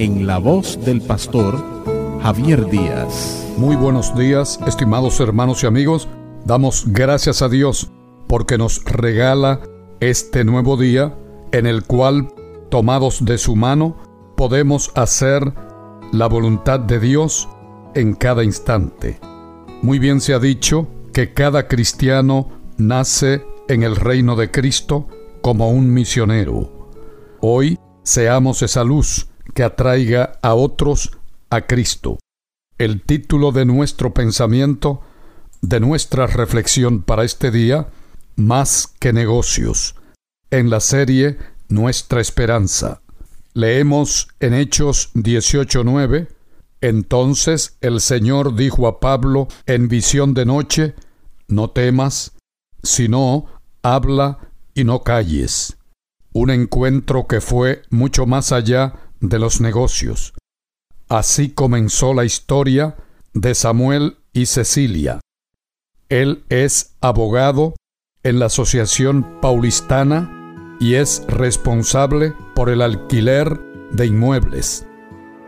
en la voz del pastor Javier Díaz. Muy buenos días, estimados hermanos y amigos. Damos gracias a Dios porque nos regala este nuevo día en el cual, tomados de su mano, podemos hacer la voluntad de Dios en cada instante. Muy bien se ha dicho que cada cristiano nace en el reino de Cristo como un misionero. Hoy seamos esa luz que atraiga a otros a Cristo. El título de nuestro pensamiento, de nuestra reflexión para este día, Más que negocios, en la serie Nuestra Esperanza. Leemos en Hechos 18:9, Entonces el Señor dijo a Pablo en visión de noche, No temas, sino habla y no calles. Un encuentro que fue mucho más allá de los negocios. Así comenzó la historia de Samuel y Cecilia. Él es abogado en la Asociación Paulistana y es responsable por el alquiler de inmuebles.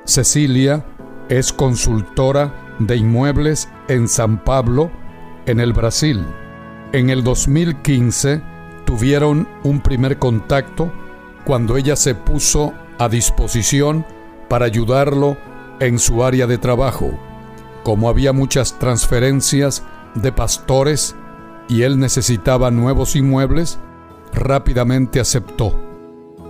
Cecilia es consultora de inmuebles en San Pablo, en el Brasil. En el 2015 tuvieron un primer contacto cuando ella se puso a disposición para ayudarlo en su área de trabajo. Como había muchas transferencias de pastores y él necesitaba nuevos inmuebles, rápidamente aceptó.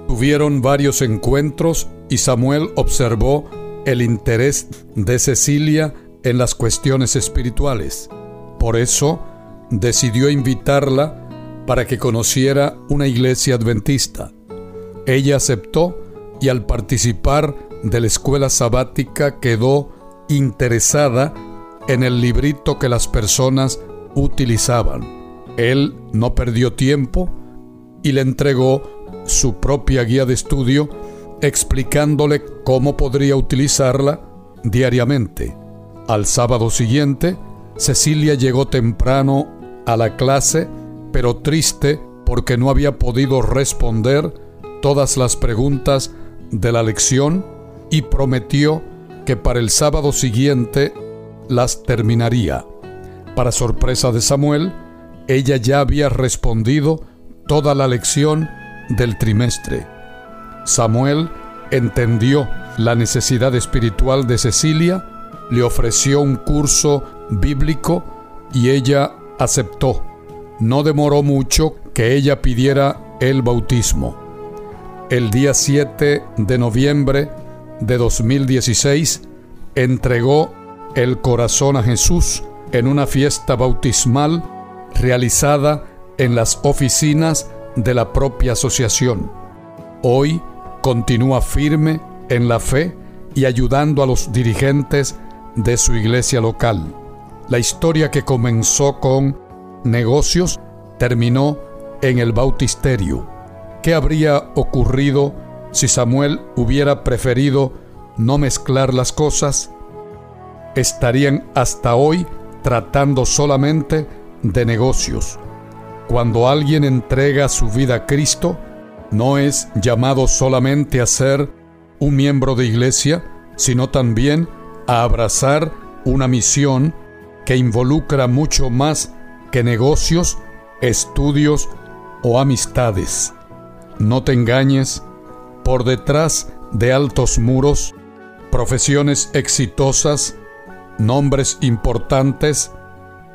Tuvieron varios encuentros y Samuel observó el interés de Cecilia en las cuestiones espirituales. Por eso decidió invitarla para que conociera una iglesia adventista. Ella aceptó y al participar de la escuela sabática quedó interesada en el librito que las personas utilizaban. Él no perdió tiempo y le entregó su propia guía de estudio explicándole cómo podría utilizarla diariamente. Al sábado siguiente, Cecilia llegó temprano a la clase, pero triste porque no había podido responder todas las preguntas de la lección y prometió que para el sábado siguiente las terminaría. Para sorpresa de Samuel, ella ya había respondido toda la lección del trimestre. Samuel entendió la necesidad espiritual de Cecilia, le ofreció un curso bíblico y ella aceptó. No demoró mucho que ella pidiera el bautismo el día 7 de noviembre de 2016 entregó el corazón a Jesús en una fiesta bautismal realizada en las oficinas de la propia asociación. Hoy continúa firme en la fe y ayudando a los dirigentes de su iglesia local. La historia que comenzó con negocios terminó en el bautisterio. ¿Qué habría ocurrido si Samuel hubiera preferido no mezclar las cosas? Estarían hasta hoy tratando solamente de negocios. Cuando alguien entrega su vida a Cristo, no es llamado solamente a ser un miembro de iglesia, sino también a abrazar una misión que involucra mucho más que negocios, estudios o amistades. No te engañes, por detrás de altos muros, profesiones exitosas, nombres importantes,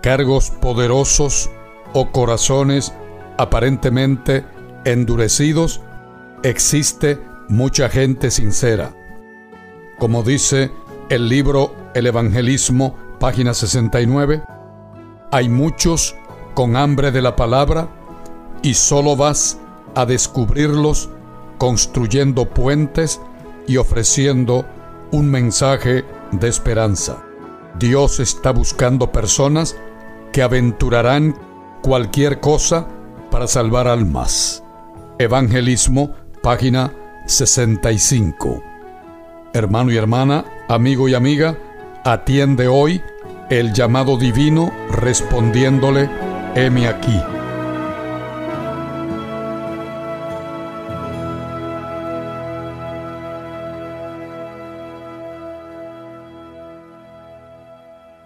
cargos poderosos o corazones aparentemente endurecidos, existe mucha gente sincera. Como dice el libro El Evangelismo, página 69, hay muchos con hambre de la palabra y solo vas a descubrirlos construyendo puentes y ofreciendo un mensaje de esperanza. Dios está buscando personas que aventurarán cualquier cosa para salvar almas. Evangelismo, página 65. Hermano y hermana, amigo y amiga, atiende hoy el llamado divino respondiéndole, heme aquí.